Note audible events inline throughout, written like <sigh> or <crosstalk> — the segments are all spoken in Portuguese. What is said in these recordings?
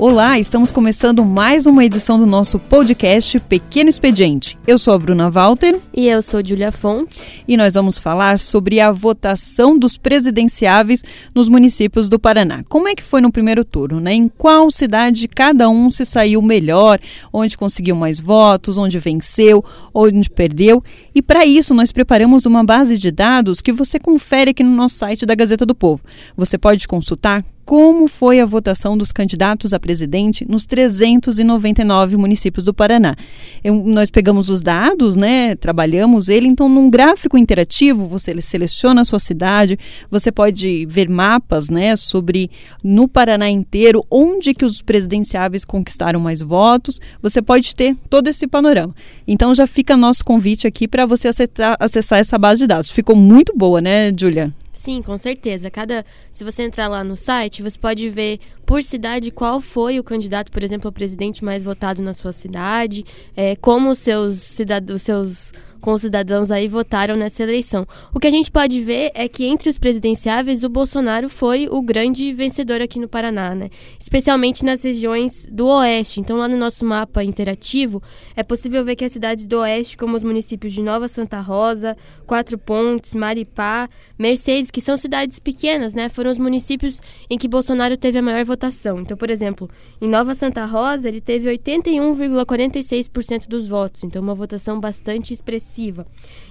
Olá, estamos começando mais uma edição do nosso podcast Pequeno Expediente. Eu sou a Bruna Walter. E eu sou Julia Fontes. E nós vamos falar sobre a votação dos presidenciáveis nos municípios do Paraná. Como é que foi no primeiro turno, né? Em qual cidade cada um se saiu melhor, onde conseguiu mais votos, onde venceu, onde perdeu. E para isso nós preparamos uma base de dados que você confere aqui no nosso site da Gazeta do Povo. Você pode consultar como foi a votação dos candidatos a presidente nos 399 municípios do Paraná. Eu, nós pegamos os dados, né, trabalhamos ele, então num gráfico interativo você seleciona a sua cidade, você pode ver mapas, né, sobre no Paraná inteiro onde que os presidenciáveis conquistaram mais votos, você pode ter todo esse panorama. Então já fica nosso convite aqui para você acessar, acessar essa base de dados. Ficou muito boa, né, Julia? Sim, com certeza. Cada, se você entrar lá no site, você pode ver por cidade qual foi o candidato, por exemplo, ao presidente mais votado na sua cidade, é, como os seus cidadãos, seus com os cidadãos aí votaram nessa eleição. O que a gente pode ver é que entre os presidenciáveis o Bolsonaro foi o grande vencedor aqui no Paraná, né? Especialmente nas regiões do oeste. Então lá no nosso mapa interativo é possível ver que as cidades do oeste, como os municípios de Nova Santa Rosa, Quatro Pontes, Maripá, Mercedes, que são cidades pequenas, né? Foram os municípios em que Bolsonaro teve a maior votação. Então, por exemplo, em Nova Santa Rosa ele teve 81,46% dos votos. Então uma votação bastante expressiva expressiva.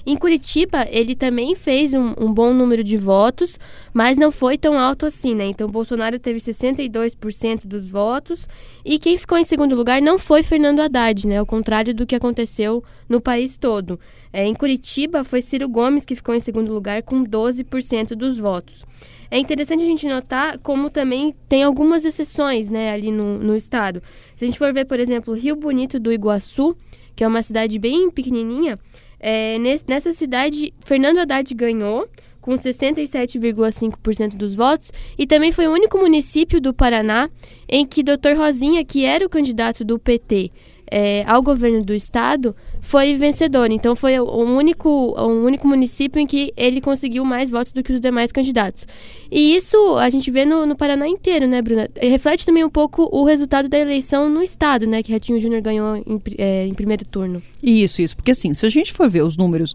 Em Curitiba, ele também fez um, um, bom número de votos, mas não foi tão alto assim, né? Então, Bolsonaro teve 62% dos votos e quem ficou em segundo lugar não foi Fernando Haddad, né? Ao contrário do que aconteceu no país todo. É, em Curitiba, foi Ciro Gomes que ficou em segundo lugar com 12% dos votos. É interessante a gente notar como também tem algumas exceções né, ali no, no estado. Se a gente for ver, por exemplo, Rio Bonito do Iguaçu, que é uma cidade bem pequenininha, é, nessa cidade, Fernando Haddad ganhou com 67,5% dos votos e também foi o único município do Paraná em que Dr. Rosinha, que era o candidato do PT é, ao governo do estado, foi vencedor. Então foi o único, o único município em que ele conseguiu mais votos do que os demais candidatos. E isso a gente vê no, no Paraná inteiro, né, Bruna? E reflete também um pouco o resultado da eleição no estado, né, que Ratinho Júnior ganhou em, é, em primeiro turno. Isso, isso. Porque assim, se a gente for ver os números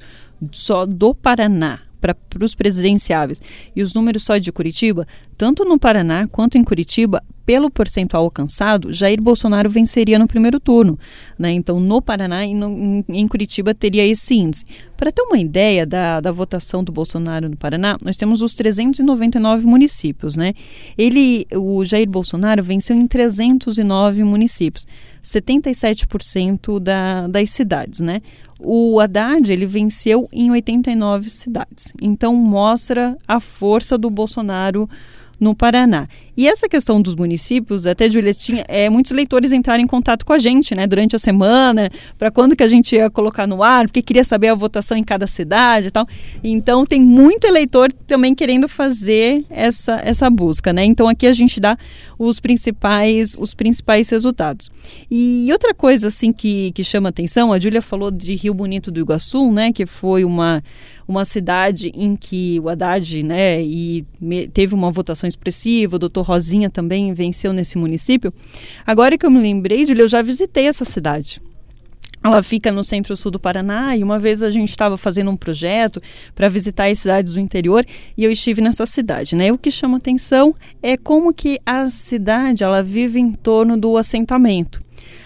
só do Paraná, para os presidenciáveis e os números só de Curitiba, tanto no Paraná quanto em Curitiba, pelo percentual alcançado, Jair Bolsonaro venceria no primeiro turno. Né? Então, no Paraná e no, em Curitiba teria esse índice. Para ter uma ideia da, da votação do Bolsonaro no Paraná, nós temos os 399 municípios. Né? Ele, o Jair Bolsonaro venceu em 309 municípios, 77% da, das cidades. Né? O Haddad ele venceu em 89 cidades. Então mostra a força do Bolsonaro no Paraná. E essa questão dos municípios, até Julia, tinha é, muitos leitores entraram em contato com a gente, né, durante a semana, para quando que a gente ia colocar no ar, porque queria saber a votação em cada cidade e tal. Então tem muito eleitor também querendo fazer essa, essa busca, né? Então aqui a gente dá os principais os principais resultados. E outra coisa assim que, que chama atenção, a Júlia falou de Rio Bonito do Iguaçu, né, que foi uma uma cidade em que o Haddad, né, e teve uma votação expressiva, o doutor Rosinha também venceu nesse município. Agora que eu me lembrei de eu já visitei essa cidade. Ela fica no centro-sul do Paraná e uma vez a gente estava fazendo um projeto para visitar as cidades do interior e eu estive nessa cidade, né? O que chama atenção é como que a cidade ela vive em torno do assentamento.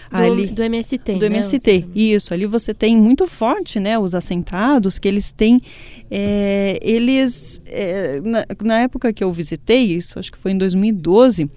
Do, ali, do MST. Do né, MST, isso. Ali você tem muito forte, né? Os assentados, que eles têm. É, eles. É, na, na, época que eu visitei, isso acho que foi em 2012,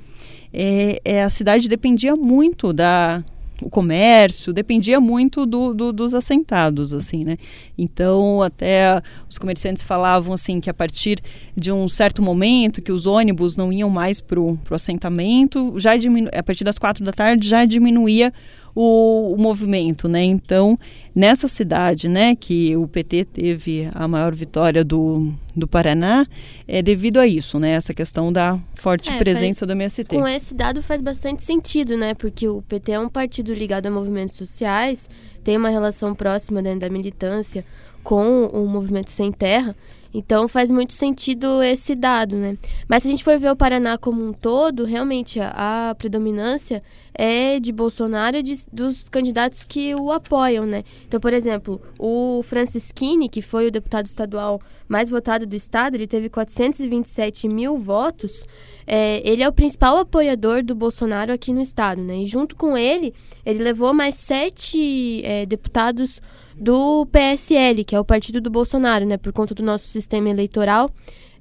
é, é, a cidade dependia muito da o comércio dependia muito do, do, dos assentados, assim, né? Então, até os comerciantes falavam, assim, que a partir de um certo momento, que os ônibus não iam mais para o assentamento, já diminu a partir das quatro da tarde já diminuía o, o, movimento, né? Então, nessa cidade, né, que o PT teve a maior vitória do, do Paraná, é devido a isso, né? Essa questão da forte é, presença faz, do MST. Com esse dado faz bastante sentido, né? Porque o PT é um partido ligado a movimentos sociais, tem uma relação próxima dentro da militância com o movimento sem terra. Então faz muito sentido esse dado, né? Mas se a gente for ver o Paraná como um todo, realmente a, a predominância é de Bolsonaro e de, dos candidatos que o apoiam, né? Então, por exemplo, o Francisquini, que foi o deputado estadual mais votado do estado, ele teve 427 mil votos. É, ele é o principal apoiador do Bolsonaro aqui no estado, né? E junto com ele, ele levou mais sete é, deputados do PSL, que é o partido do Bolsonaro, né? Por conta do nosso sistema eleitoral,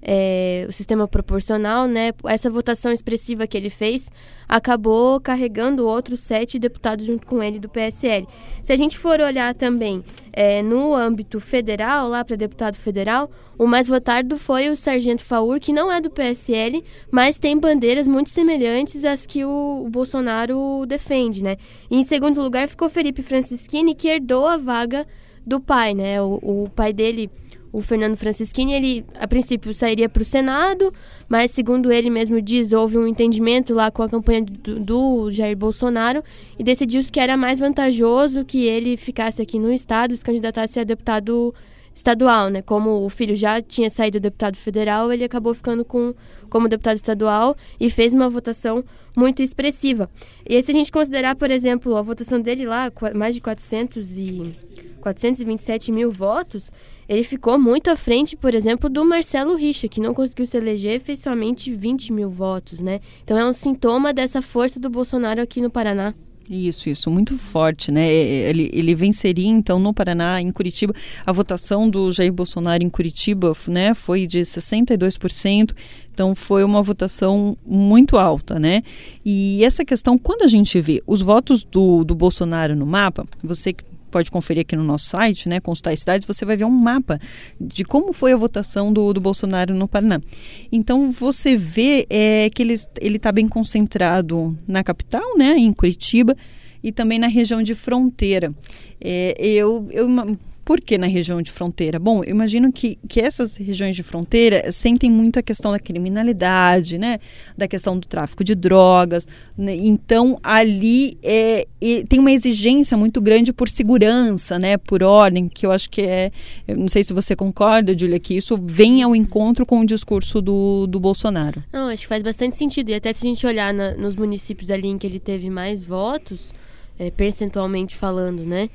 é, o sistema proporcional, né? Essa votação expressiva que ele fez acabou carregando outros sete deputados junto com ele do PSL. Se a gente for olhar também é, no âmbito federal, lá para deputado federal, o mais votado foi o Sargento Faur, que não é do PSL, mas tem bandeiras muito semelhantes às que o, o Bolsonaro defende, né? E em segundo lugar ficou Felipe Francischini, que herdou a vaga do pai, né? O, o pai dele o Fernando Francischini, ele a princípio sairia para o Senado, mas segundo ele mesmo diz, houve um entendimento lá com a campanha do, do Jair Bolsonaro e decidiu-se que era mais vantajoso que ele ficasse aqui no estado, se candidatasse a deputado estadual, né? Como o filho já tinha saído deputado federal, ele acabou ficando com como deputado estadual e fez uma votação muito expressiva. E se a gente considerar, por exemplo, a votação dele lá, mais de 400 e 427 mil votos, ele ficou muito à frente, por exemplo, do Marcelo Richa, que não conseguiu se eleger, fez somente 20 mil votos, né? Então é um sintoma dessa força do Bolsonaro aqui no Paraná. Isso, isso, muito forte, né? Ele, ele venceria, então, no Paraná, em Curitiba. A votação do Jair Bolsonaro em Curitiba né, foi de 62%, então foi uma votação muito alta, né? E essa questão, quando a gente vê os votos do, do Bolsonaro no mapa, você pode conferir aqui no nosso site, né, Consultar as Cidades, você vai ver um mapa de como foi a votação do, do Bolsonaro no Paraná. Então você vê é, que ele está bem concentrado na capital, né, em Curitiba, e também na região de fronteira. É, eu, eu por que na região de fronteira? Bom, eu imagino que, que essas regiões de fronteira sentem muito a questão da criminalidade, né? Da questão do tráfico de drogas. Né? Então, ali é, tem uma exigência muito grande por segurança, né? Por ordem, que eu acho que é. Não sei se você concorda, Julia, que isso vem ao encontro com o discurso do, do Bolsonaro. Não, acho que faz bastante sentido. E até se a gente olhar na, nos municípios ali em que ele teve mais votos, é, percentualmente falando, né?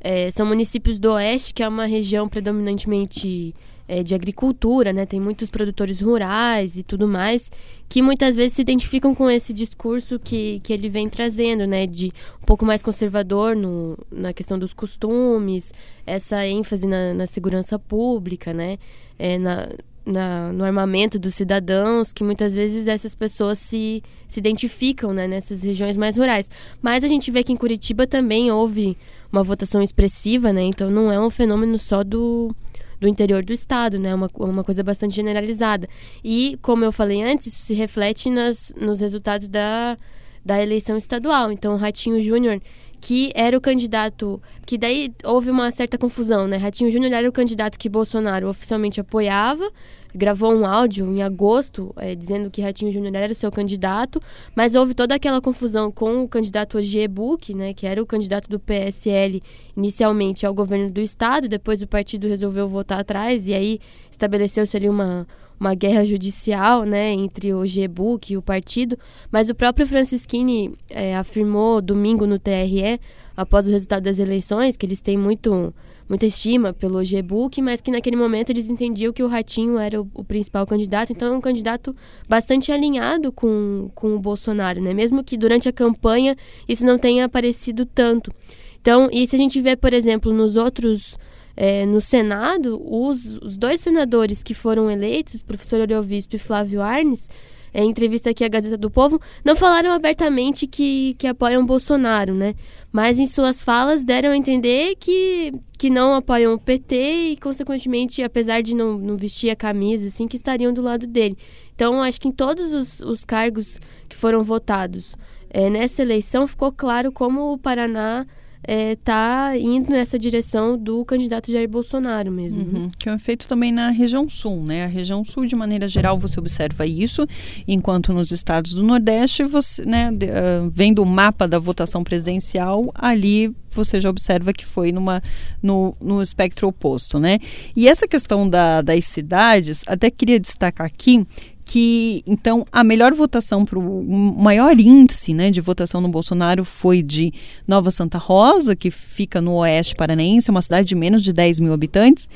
É, são municípios do oeste, que é uma região predominantemente é, de agricultura, né? Tem muitos produtores rurais e tudo mais, que muitas vezes se identificam com esse discurso que, que ele vem trazendo, né? De um pouco mais conservador no, na questão dos costumes, essa ênfase na, na segurança pública, né? É, na, na, no armamento dos cidadãos, que muitas vezes essas pessoas se, se identificam né, nessas regiões mais rurais. Mas a gente vê que em Curitiba também houve uma votação expressiva, né? Então não é um fenômeno só do, do interior do estado, né? Uma, uma coisa bastante generalizada. E, como eu falei antes, isso se reflete nas, nos resultados da, da eleição estadual. Então, o Ratinho Júnior, que era o candidato. Que daí houve uma certa confusão, né? Ratinho Júnior era o candidato que Bolsonaro oficialmente apoiava, gravou um áudio em agosto é, dizendo que Ratinho Júnior era o seu candidato, mas houve toda aquela confusão com o candidato Ogier Buch, né, que era o candidato do PSL inicialmente ao governo do estado, depois o partido resolveu votar atrás e aí estabeleceu-se ali uma uma guerra judicial né, entre o GEBUC e o partido, mas o próprio Francisquini é, afirmou domingo no TRE, após o resultado das eleições, que eles têm muito muita estima pelo G-Book, mas que naquele momento eles entendiam que o Ratinho era o, o, principal candidato, então é um candidato bastante alinhado com, com o Bolsonaro, né? Mesmo que durante a campanha isso não tenha aparecido tanto. Então, e se a gente vê, por exemplo, nos outros. É, no Senado, os, os dois senadores que foram eleitos, professor Oriovisto e Flávio Arnes, em entrevista aqui à Gazeta do Povo, não falaram abertamente que, que apoiam Bolsonaro, né? Mas em suas falas deram a entender que, que não apoiam o PT e, consequentemente, apesar de não, não vestir a camisa, assim, que estariam do lado dele. Então, acho que em todos os, os cargos que foram votados é, nessa eleição ficou claro como o Paraná está é, indo nessa direção do candidato Jair Bolsonaro mesmo. Uhum. Que é um efeito também na região sul, né? A região sul, de maneira geral, você observa isso, enquanto nos estados do Nordeste, você, né, uh, vendo o mapa da votação presidencial, ali você já observa que foi numa, no, no espectro oposto, né? E essa questão da, das cidades, até queria destacar aqui que então a melhor votação para o maior índice né, de votação no Bolsonaro foi de Nova Santa Rosa, que fica no oeste paranaense, é uma cidade de menos de 10 mil habitantes,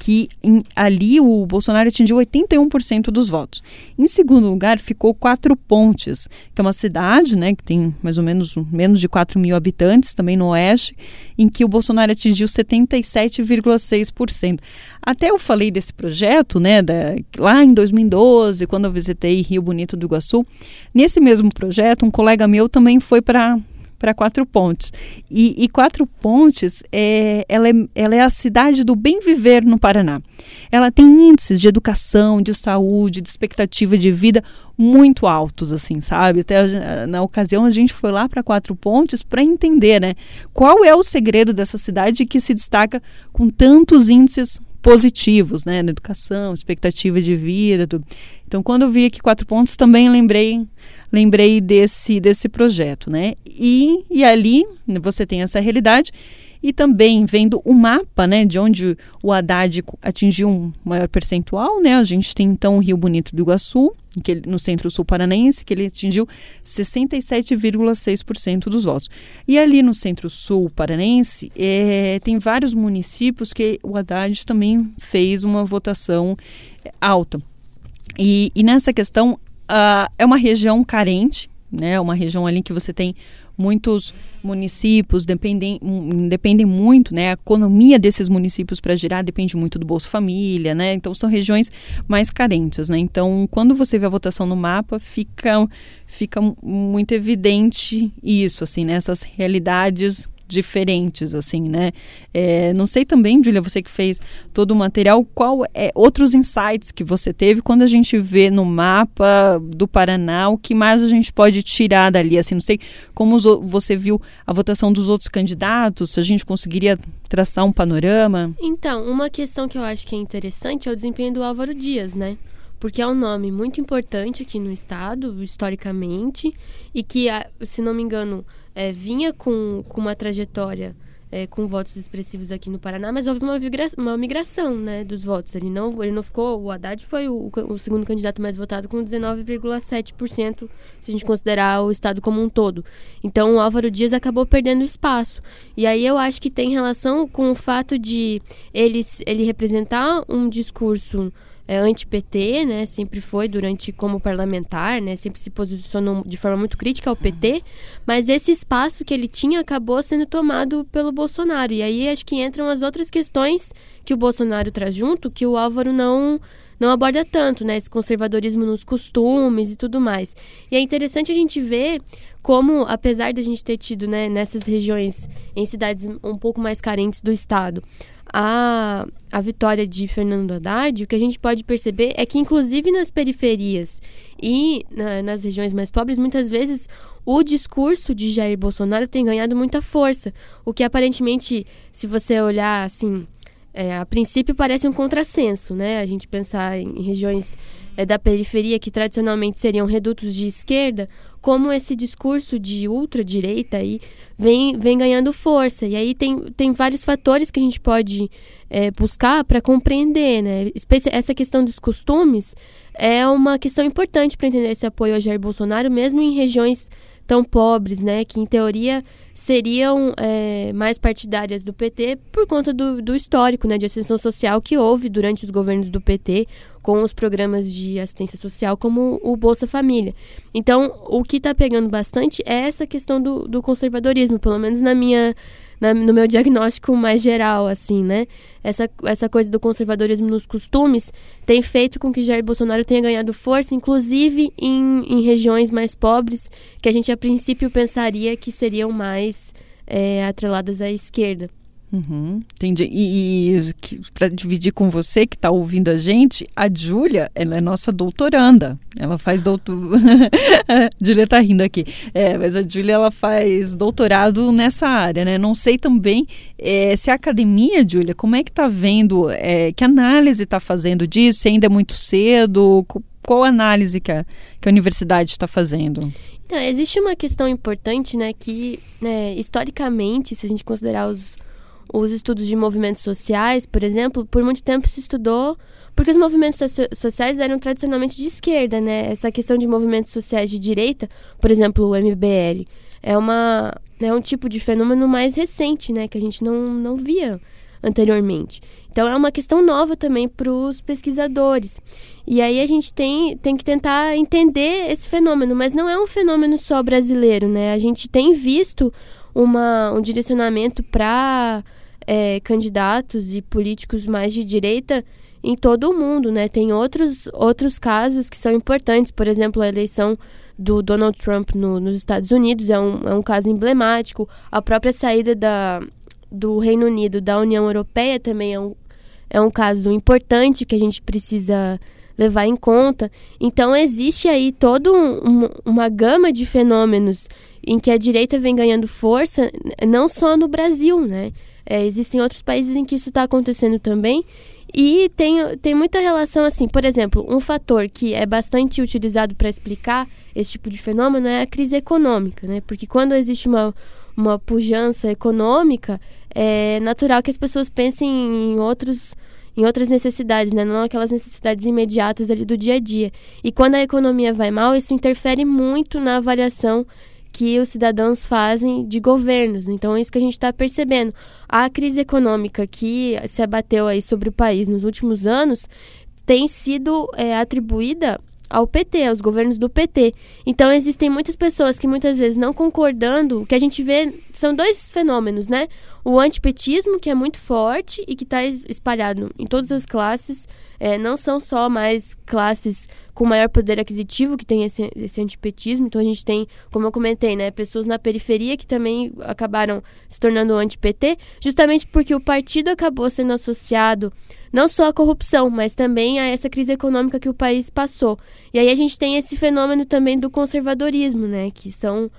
que em, ali o Bolsonaro atingiu 81% dos votos. Em segundo lugar ficou Quatro Pontes, que é uma cidade né, que tem mais ou menos menos de 4 mil habitantes, também no oeste, em que o Bolsonaro atingiu 77,6%. Até eu falei desse projeto né, da, lá em 2012, quando eu visitei Rio Bonito do Iguaçu. Nesse mesmo projeto, um colega meu também foi para para Quatro Pontes. E, e, Quatro Pontes é ela, é ela é a cidade do bem viver no Paraná. Ela tem índices de educação, de saúde, de expectativa de vida muito altos, assim, sabe? Até na ocasião a gente foi lá para Quatro Pontes para entender, né? Qual é o segredo dessa cidade que se destaca com tantos índices positivos, né, na educação, expectativa de vida, tudo. Então, quando eu vi aqui quatro pontos, também lembrei lembrei desse desse projeto, né? E, e ali você tem essa realidade e também vendo o mapa, né, de onde o Haddad atingiu um maior percentual, né? A gente tem então o Rio Bonito do Iguaçu, que ele, no Centro-Sul Paranaense, que ele atingiu 67,6% dos votos. E ali no Centro-Sul Paranaense, é, tem vários municípios que o Haddad também fez uma votação alta. E, e nessa questão, uh, é uma região carente, né? Uma região ali que você tem muitos municípios dependem, dependem muito, né? A economia desses municípios para girar depende muito do Bolsa Família, né? Então são regiões mais carentes, né? Então quando você vê a votação no mapa, fica, fica muito evidente isso, assim, né? Essas realidades diferentes, assim, né? É, não sei também, Julia, você que fez todo o material, qual é outros insights que você teve quando a gente vê no mapa do Paraná, o que mais a gente pode tirar dali, assim, não sei como você viu a votação dos outros candidatos, se a gente conseguiria traçar um panorama. Então, uma questão que eu acho que é interessante é o desempenho do Álvaro Dias, né? porque é um nome muito importante aqui no estado, historicamente, e que, se não me engano, é, vinha com, com uma trajetória é, com votos expressivos aqui no Paraná, mas houve uma, uma migração né, dos votos. Ele não, ele não ficou. O Haddad foi o, o segundo candidato mais votado com 19,7%, se a gente considerar o Estado como um todo. Então o Álvaro Dias acabou perdendo espaço. E aí eu acho que tem relação com o fato de ele, ele representar um discurso é, anti-PT, né? Sempre foi durante como parlamentar, né? Sempre se posicionou de forma muito crítica ao PT, mas esse espaço que ele tinha acabou sendo tomado pelo Bolsonaro. E aí acho que entram as outras questões que o Bolsonaro traz junto, que o Álvaro não não aborda tanto, né? Esse conservadorismo nos costumes e tudo mais. E é interessante a gente ver como, apesar de a gente ter tido, né, nessas regiões, em cidades um pouco mais carentes do estado, a, a vitória de Fernando Haddad, o que a gente pode perceber é que, inclusive nas periferias e na, nas regiões mais pobres, muitas vezes o discurso de Jair Bolsonaro tem ganhado muita força. O que aparentemente, se você olhar assim, é, a princípio parece um contrassenso, né? A gente pensar em regiões é, da periferia que tradicionalmente seriam redutos de esquerda, como esse discurso de ultradireita aí vem, vem ganhando força. E aí tem, tem vários fatores que a gente pode é, buscar para compreender, né? Essa questão dos costumes é uma questão importante para entender esse apoio ao Jair Bolsonaro, mesmo em regiões tão pobres, né? Que em teoria seriam é, mais partidárias do PT por conta do, do histórico né, de ascensão social que houve durante os governos do PT com os programas de assistência social como o Bolsa Família. Então, o que está pegando bastante é essa questão do, do conservadorismo, pelo menos na minha na, no meu diagnóstico mais geral, assim, né? Essa, essa coisa do conservadorismo nos costumes tem feito com que Jair Bolsonaro tenha ganhado força, inclusive em, em regiões mais pobres, que a gente a princípio pensaria que seriam mais é, atreladas à esquerda. Uhum, entendi. E, e para dividir com você que está ouvindo a gente, a Júlia, ela é nossa doutoranda. Ela faz doutor. <laughs> Júlia está rindo aqui. É, mas a Júlia ela faz doutorado nessa área, né? Não sei também é, se a academia, Júlia, como é que está vendo, é, que análise está fazendo disso? Se ainda é muito cedo? Qual análise que a, que a universidade está fazendo? Então, existe uma questão importante, né? Que né, historicamente, se a gente considerar os os estudos de movimentos sociais, por exemplo, por muito tempo se estudou porque os movimentos sociais eram tradicionalmente de esquerda, né? Essa questão de movimentos sociais de direita, por exemplo, o MBL, é uma é um tipo de fenômeno mais recente, né, que a gente não, não via anteriormente. Então é uma questão nova também para os pesquisadores. E aí a gente tem, tem que tentar entender esse fenômeno, mas não é um fenômeno só brasileiro, né? A gente tem visto uma, um direcionamento para é, candidatos e políticos mais de direita em todo o mundo, né? Tem outros, outros casos que são importantes, por exemplo, a eleição do Donald Trump no, nos Estados Unidos é um, é um caso emblemático. A própria saída da, do Reino Unido da União Europeia também é um, é um caso importante que a gente precisa levar em conta. Então, existe aí toda um, uma gama de fenômenos em que a direita vem ganhando força, não só no Brasil, né? É, existem outros países em que isso está acontecendo também. E tem, tem muita relação, assim, por exemplo, um fator que é bastante utilizado para explicar esse tipo de fenômeno é a crise econômica, né? Porque quando existe uma, uma pujança econômica, é natural que as pessoas pensem em outros em outras necessidades, né? não aquelas necessidades imediatas ali do dia a dia. E quando a economia vai mal, isso interfere muito na avaliação que os cidadãos fazem de governos. Então é isso que a gente está percebendo. A crise econômica que se abateu aí sobre o país nos últimos anos tem sido é, atribuída ao PT, aos governos do PT. Então existem muitas pessoas que muitas vezes não concordando, que a gente vê são dois fenômenos, né? O antipetismo, que é muito forte e que está espalhado em todas as classes, é, não são só mais classes com maior poder aquisitivo que tem esse, esse antipetismo. Então a gente tem, como eu comentei, né, pessoas na periferia que também acabaram se tornando anti-PT, justamente porque o partido acabou sendo associado não só à corrupção, mas também a essa crise econômica que o país passou. E aí a gente tem esse fenômeno também do conservadorismo, né, que são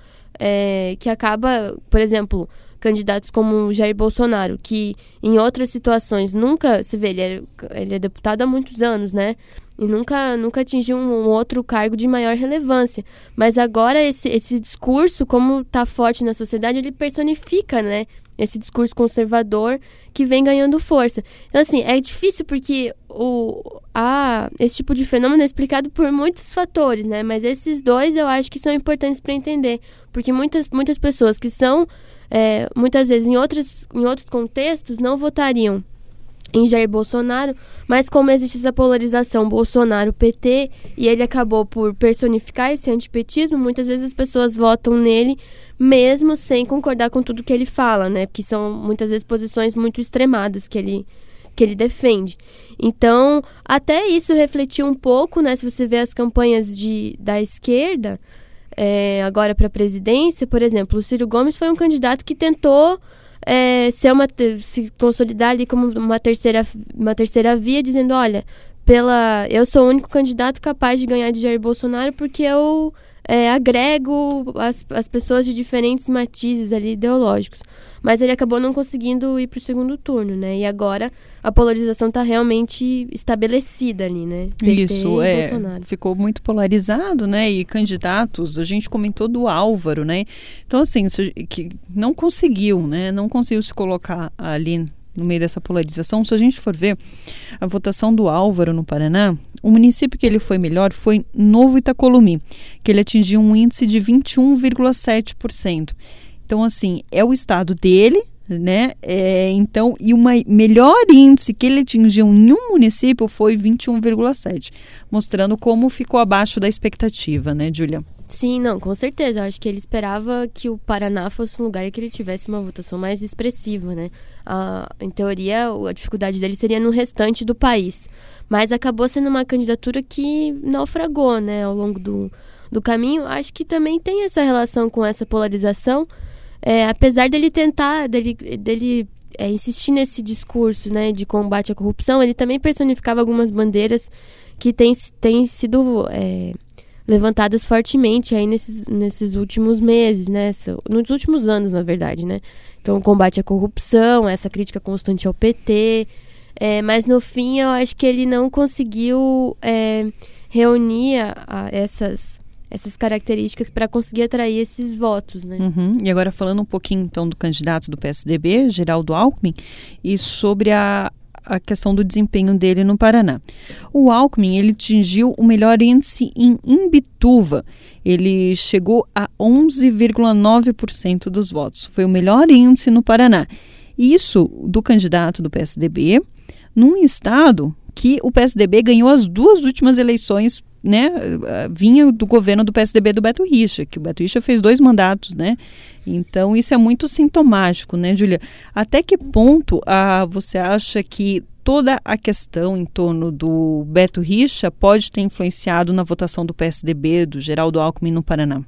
é, que acaba, por exemplo, candidatos como Jair Bolsonaro, que em outras situações nunca se vê, ele é, ele é deputado há muitos anos, né? E nunca, nunca atingiu um, um outro cargo de maior relevância. Mas agora esse, esse discurso, como está forte na sociedade, ele personifica, né? Esse discurso conservador que vem ganhando força. Então, assim, é difícil porque o, a, esse tipo de fenômeno é explicado por muitos fatores, né? Mas esses dois eu acho que são importantes para entender. Porque muitas, muitas pessoas que são é, muitas vezes em, outros em outros contextos não votariam em Jair Bolsonaro, mas como existe essa polarização Bolsonaro-PT e ele acabou por personificar esse antipetismo, muitas vezes as pessoas votam nele mesmo sem concordar com tudo que ele fala, né? Porque são muitas vezes posições muito extremadas que ele que ele defende. Então, até isso refletiu um pouco, né? Se você vê as campanhas de, da esquerda, é, agora para a presidência, por exemplo, o Ciro Gomes foi um candidato que tentou é, ser uma, se consolidar ali como uma terceira, uma terceira via, dizendo, olha, pela, eu sou o único candidato capaz de ganhar de Jair Bolsonaro porque eu é, agrego as, as pessoas de diferentes matizes ali ideológicos. Mas ele acabou não conseguindo ir para o segundo turno, né? E agora a polarização está realmente estabelecida ali, né? PT Isso, é. Bolsonaro. Ficou muito polarizado, né? E candidatos, a gente comentou do Álvaro, né? Então, assim, que não conseguiu, né? Não conseguiu se colocar ali no meio dessa polarização. Se a gente for ver a votação do Álvaro no Paraná, o município que ele foi melhor foi Novo Itacolomi, que ele atingiu um índice de 21,7%. Então, assim, é o estado dele, né? É, então, e o melhor índice que ele atingiu em um município foi 21,7, mostrando como ficou abaixo da expectativa, né, Julia? Sim, não, com certeza. Eu acho que ele esperava que o Paraná fosse um lugar que ele tivesse uma votação mais expressiva, né? Ah, em teoria, a dificuldade dele seria no restante do país. Mas acabou sendo uma candidatura que naufragou, né, ao longo do, do caminho. Acho que também tem essa relação com essa polarização é, apesar dele tentar, dele, dele é, insistir nesse discurso né, de combate à corrupção, ele também personificava algumas bandeiras que têm, têm sido é, levantadas fortemente aí nesses, nesses últimos meses, né? Nos últimos anos, na verdade, né? Então, o combate à corrupção, essa crítica constante ao PT. É, mas no fim, eu acho que ele não conseguiu é, reunir a, essas essas características para conseguir atrair esses votos, né? Uhum. E agora falando um pouquinho então do candidato do PSDB, Geraldo Alckmin, e sobre a, a questão do desempenho dele no Paraná. O Alckmin ele atingiu o melhor índice em Imbituva. Ele chegou a 11,9% dos votos. Foi o melhor índice no Paraná. Isso do candidato do PSDB, num estado que o PSDB ganhou as duas últimas eleições né, vinha do governo do PSDB do Beto Richa, que o Beto Richa fez dois mandatos, né? Então isso é muito sintomático, né, Julia? Até que ponto ah, você acha que toda a questão em torno do Beto Richa pode ter influenciado na votação do PSDB, do Geraldo Alckmin no Paraná?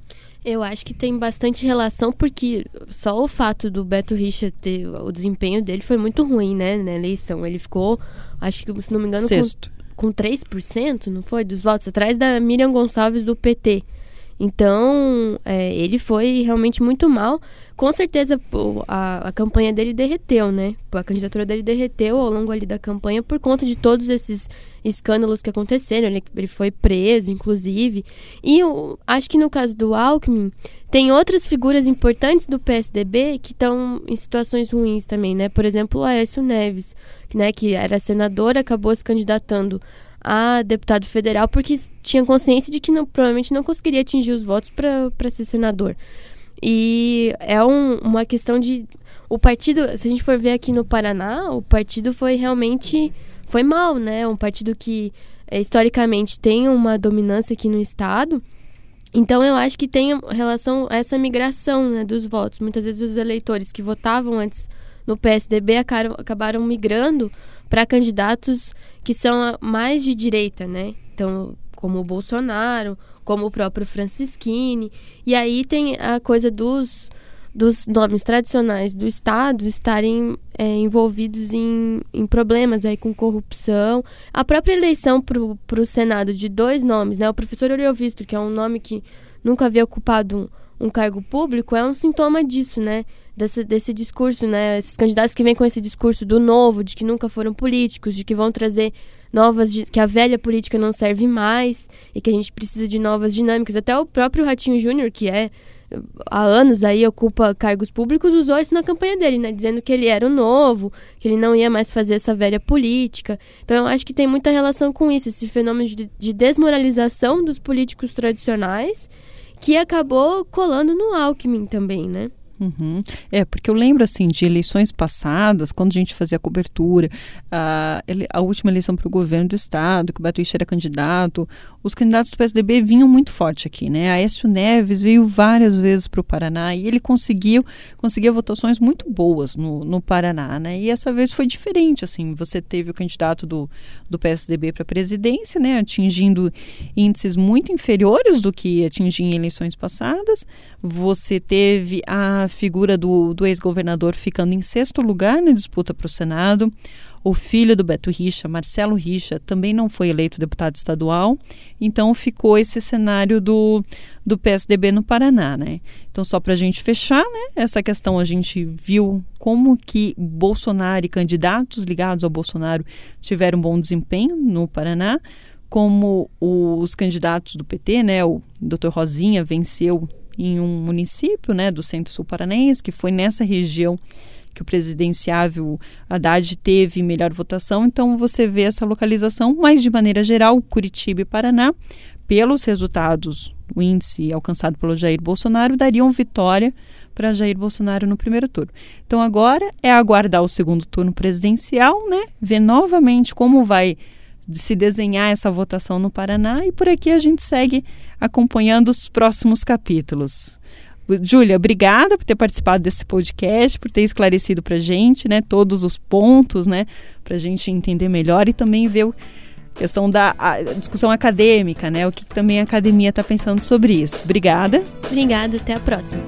Eu acho que tem bastante relação, porque só o fato do Beto Richa ter. O desempenho dele foi muito ruim, né, na eleição. Ele ficou, acho que, se não me engano, Sexto. Com com 3%, não foi? Dos votos, atrás da Miriam Gonçalves do PT. Então, é, ele foi realmente muito mal. Com certeza, a, a campanha dele derreteu, né? A candidatura dele derreteu ao longo ali da campanha por conta de todos esses escândalos que aconteceram. Ele, ele foi preso, inclusive. E eu acho que no caso do Alckmin, tem outras figuras importantes do PSDB que estão em situações ruins também, né? Por exemplo, o Aécio Neves, né, que era senador, acabou se candidatando a deputado federal porque tinha consciência de que não, provavelmente não conseguiria atingir os votos para ser senador. E é um, uma questão de. O partido, se a gente for ver aqui no Paraná, o partido foi realmente. Foi mal, né? Um partido que é, historicamente tem uma dominância aqui no Estado. Então eu acho que tem relação a essa migração né, dos votos. Muitas vezes os eleitores que votavam antes no PSDB acabaram, acabaram migrando para candidatos que são mais de direita, né? Então, como o Bolsonaro, como o próprio Francisquini. E aí tem a coisa dos, dos nomes tradicionais do Estado estarem é, envolvidos em, em problemas aí com corrupção. A própria eleição para o Senado de dois nomes, né? O professor Oriovisto, que é um nome que nunca havia ocupado um, um cargo público, é um sintoma disso, né? desse, desse discurso, né? Esses candidatos que vêm com esse discurso do novo, de que nunca foram políticos, de que vão trazer novas, que a velha política não serve mais e que a gente precisa de novas dinâmicas. Até o próprio Ratinho Júnior, que é há anos aí ocupa cargos públicos, usou isso na campanha dele, né? Dizendo que ele era o novo, que ele não ia mais fazer essa velha política. Então eu acho que tem muita relação com isso, esse fenômeno de, de desmoralização dos políticos tradicionais que acabou colando no Alckmin também, né? Uhum. É, porque eu lembro assim de eleições passadas, quando a gente fazia a cobertura, a, a última eleição para o governo do estado, que o Batuíche era candidato, os candidatos do PSDB vinham muito forte aqui, né? Aécio Neves veio várias vezes para o Paraná e ele conseguiu conseguia votações muito boas no, no Paraná, né? E essa vez foi diferente, assim, você teve o candidato do, do PSDB para a presidência, né? Atingindo índices muito inferiores do que atingia em eleições passadas. Você teve a figura do, do ex-governador ficando em sexto lugar na disputa para o Senado. O filho do Beto Richa, Marcelo Richa, também não foi eleito deputado estadual. Então ficou esse cenário do, do PSDB no Paraná, né? Então só para a gente fechar, né? Essa questão a gente viu como que Bolsonaro e candidatos ligados ao Bolsonaro tiveram bom desempenho no Paraná como os candidatos do PT, né, o Dr. Rosinha venceu em um município né, do centro-sul paranaense, que foi nessa região que o presidenciável Haddad teve melhor votação. Então você vê essa localização, mas de maneira geral, Curitiba e Paraná, pelos resultados, o índice alcançado pelo Jair Bolsonaro dariam vitória para Jair Bolsonaro no primeiro turno. Então agora é aguardar o segundo turno presidencial, né? Ver novamente como vai de se desenhar essa votação no Paraná e por aqui a gente segue acompanhando os próximos capítulos. Júlia, obrigada por ter participado desse podcast, por ter esclarecido para a gente né, todos os pontos, né, para a gente entender melhor e também ver a questão da a discussão acadêmica, né, o que também a academia está pensando sobre isso. Obrigada. Obrigada, até a próxima.